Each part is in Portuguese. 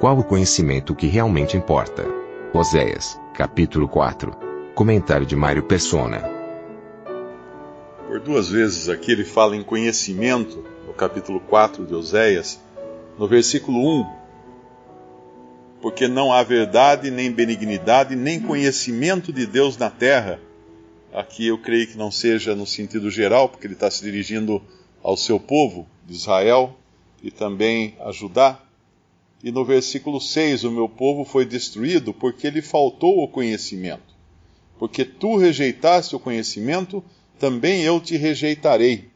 Qual o conhecimento que realmente importa? Oséias, capítulo 4. Comentário de Mário Persona. Por duas vezes aqui ele fala em conhecimento, no capítulo 4 de Oséias, no versículo 1. Porque não há verdade, nem benignidade, nem conhecimento de Deus na terra. Aqui eu creio que não seja no sentido geral, porque ele está se dirigindo ao seu povo de Israel e também a Judá. E no versículo 6, o meu povo foi destruído porque lhe faltou o conhecimento. Porque tu rejeitaste o conhecimento, também eu te rejeitarei.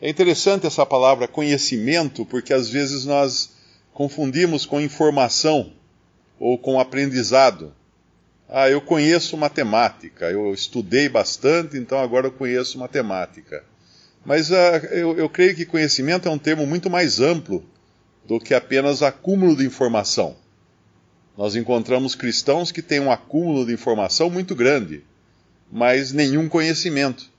É interessante essa palavra conhecimento, porque às vezes nós confundimos com informação ou com aprendizado. Ah, eu conheço matemática, eu estudei bastante, então agora eu conheço matemática. Mas uh, eu, eu creio que conhecimento é um termo muito mais amplo do que apenas acúmulo de informação. Nós encontramos cristãos que têm um acúmulo de informação muito grande, mas nenhum conhecimento,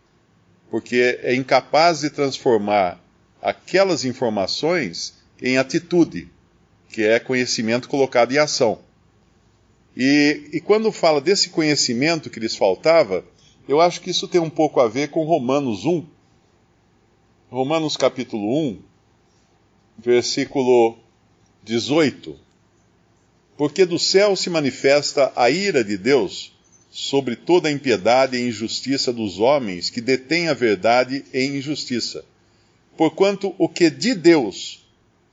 porque é incapaz de transformar aquelas informações em atitude, que é conhecimento colocado em ação. E, e quando fala desse conhecimento que lhes faltava, eu acho que isso tem um pouco a ver com Romanos 1. Romanos capítulo 1, versículo 18. Porque do céu se manifesta a ira de Deus sobre toda a impiedade e injustiça dos homens que detêm a verdade em injustiça. Porquanto o que de Deus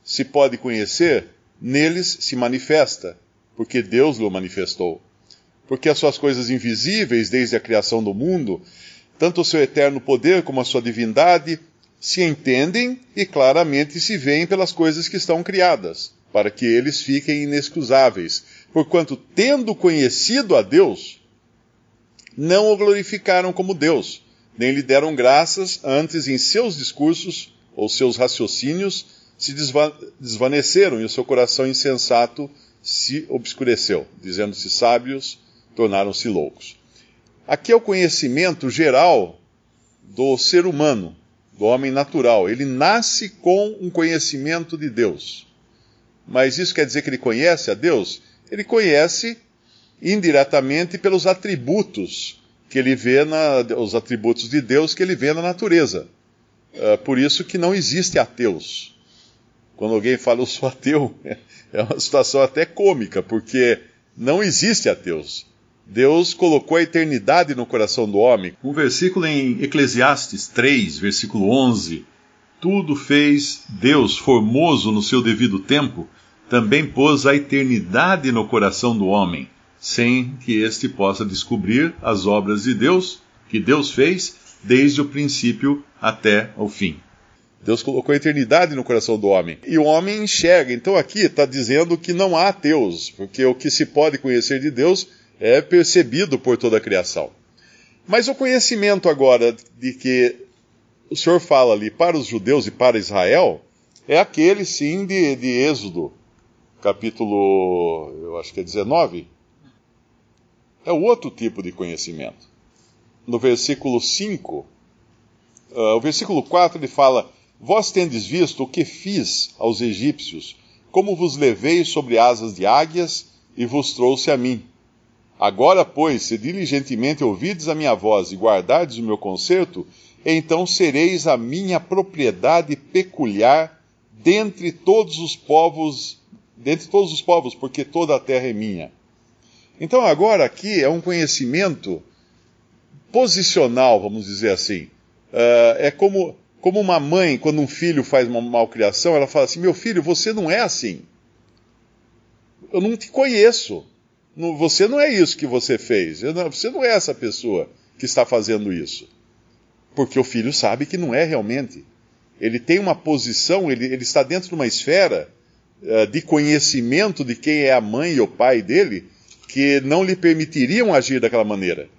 se pode conhecer, neles se manifesta, porque Deus o manifestou. Porque as suas coisas invisíveis, desde a criação do mundo, tanto o seu eterno poder como a sua divindade, se entendem e claramente se veem pelas coisas que estão criadas, para que eles fiquem inexcusáveis. Porquanto, tendo conhecido a Deus, não o glorificaram como Deus, nem lhe deram graças, antes em seus discursos ou seus raciocínios se desvaneceram e o seu coração insensato se obscureceu, dizendo-se sábios, tornaram-se loucos. Aqui é o conhecimento geral do ser humano, do homem natural. Ele nasce com um conhecimento de Deus. Mas isso quer dizer que ele conhece a Deus? Ele conhece indiretamente pelos atributos que ele vê na, os atributos de Deus que ele vê na natureza. Uh, por isso que não existe ateus. Quando alguém fala eu sou ateu, é uma situação até cômica, porque não existe ateus. Deus colocou a eternidade no coração do homem. Um versículo em Eclesiastes 3, versículo 11: Tudo fez Deus formoso no seu devido tempo, também pôs a eternidade no coração do homem, sem que este possa descobrir as obras de Deus, que Deus fez desde o princípio até o fim. Deus colocou a eternidade no coração do homem. E o homem enxerga. Então aqui está dizendo que não há Deus, porque o que se pode conhecer de Deus é percebido por toda a criação. Mas o conhecimento agora de que o Senhor fala ali para os judeus e para Israel é aquele sim de, de Êxodo, capítulo, eu acho que é 19. É o outro tipo de conhecimento. No versículo 5, uh, ah, o versículo 4 ele fala Vós tendes visto o que fiz aos egípcios, como vos levei sobre asas de águias e vos trouxe a mim. Agora, pois, se diligentemente ouvides a minha voz e guardardes o meu conserto, então sereis a minha propriedade peculiar dentre todos os povos, dentre todos os povos, porque toda a terra é minha. Então agora aqui é um conhecimento posicional, vamos dizer assim. Uh, é como como uma mãe, quando um filho faz uma malcriação, ela fala assim: Meu filho, você não é assim. Eu não te conheço. Você não é isso que você fez. Você não é essa pessoa que está fazendo isso. Porque o filho sabe que não é realmente. ele tem uma posição, ele, ele está dentro de uma esfera uh, de conhecimento de quem é a mãe e o pai dele, que não lhe permitiriam agir daquela maneira.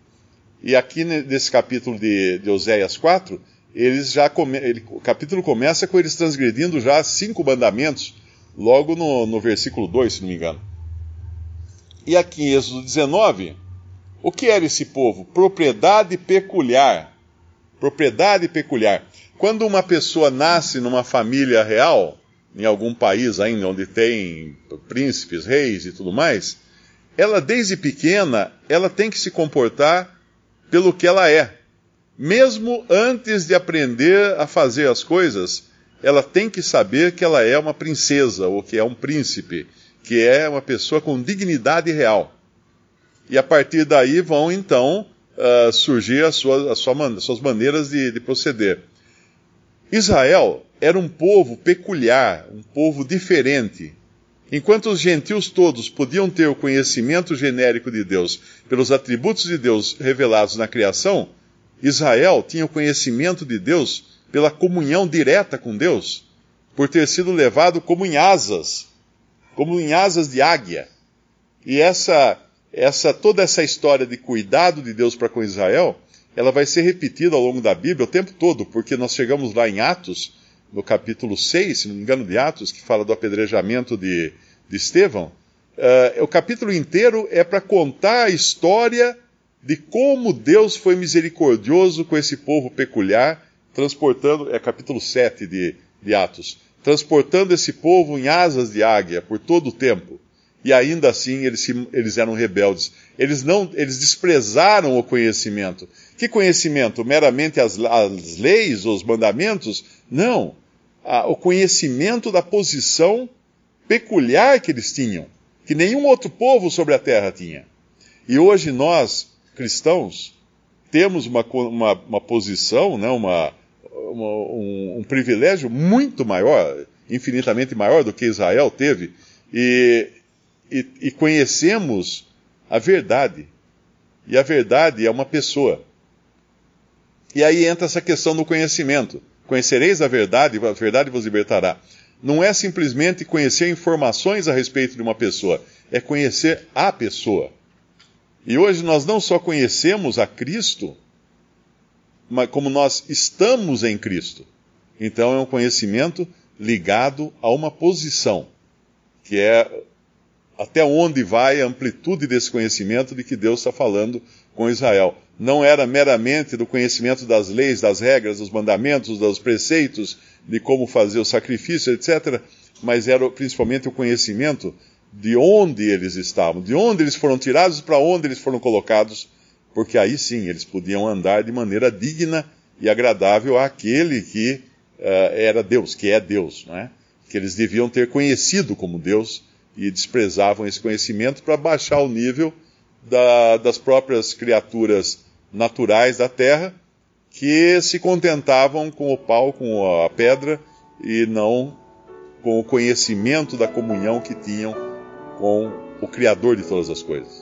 E aqui nesse capítulo de, de Oséias 4, eles já come, ele, o capítulo começa com eles transgredindo já cinco mandamentos, logo no, no versículo 2, se não me engano. E aqui em Êxodo 19, o que era esse povo? Propriedade peculiar. Propriedade peculiar. Quando uma pessoa nasce numa família real, em algum país ainda onde tem príncipes, reis e tudo mais, ela desde pequena, ela tem que se comportar pelo que ela é. Mesmo antes de aprender a fazer as coisas, ela tem que saber que ela é uma princesa ou que é um príncipe, que é uma pessoa com dignidade real. E a partir daí vão então uh, surgir as suas, as suas maneiras de, de proceder. Israel era um povo peculiar, um povo diferente. Enquanto os gentios todos podiam ter o conhecimento genérico de Deus pelos atributos de Deus revelados na criação, Israel tinha o conhecimento de Deus pela comunhão direta com Deus, por ter sido levado como em asas, como em asas de águia. E essa, essa toda essa história de cuidado de Deus para com Israel ela vai ser repetida ao longo da Bíblia o tempo todo, porque nós chegamos lá em Atos, no capítulo 6, se não me engano, de Atos, que fala do apedrejamento de, de Estevão. Uh, o capítulo inteiro é para contar a história de como Deus foi misericordioso com esse povo peculiar, transportando, é capítulo 7 de, de Atos, transportando esse povo em asas de águia por todo o tempo. E ainda assim eles, eles eram rebeldes. Eles não, eles desprezaram o conhecimento. Que conhecimento? Meramente as, as leis, os mandamentos? Não. Ah, o conhecimento da posição peculiar que eles tinham, que nenhum outro povo sobre a terra tinha. E hoje nós, cristãos, temos uma, uma, uma posição, né, uma um, um privilégio muito maior, infinitamente maior do que Israel teve, e, e, e conhecemos a verdade. E a verdade é uma pessoa. E aí entra essa questão do conhecimento. Conhecereis a verdade, a verdade vos libertará. Não é simplesmente conhecer informações a respeito de uma pessoa, é conhecer a pessoa. E hoje nós não só conhecemos a Cristo, como nós estamos em Cristo. Então é um conhecimento ligado a uma posição, que é até onde vai a amplitude desse conhecimento de que Deus está falando com Israel. Não era meramente do conhecimento das leis, das regras, dos mandamentos, dos preceitos, de como fazer o sacrifício, etc., mas era principalmente o conhecimento de onde eles estavam, de onde eles foram tirados para onde eles foram colocados, porque aí sim eles podiam andar de maneira digna e agradável àquele que uh, era Deus, que é Deus, não é? que eles deviam ter conhecido como Deus e desprezavam esse conhecimento para baixar o nível da, das próprias criaturas naturais da terra que se contentavam com o pau, com a pedra e não com o conhecimento da comunhão que tinham com o Criador de todas as coisas.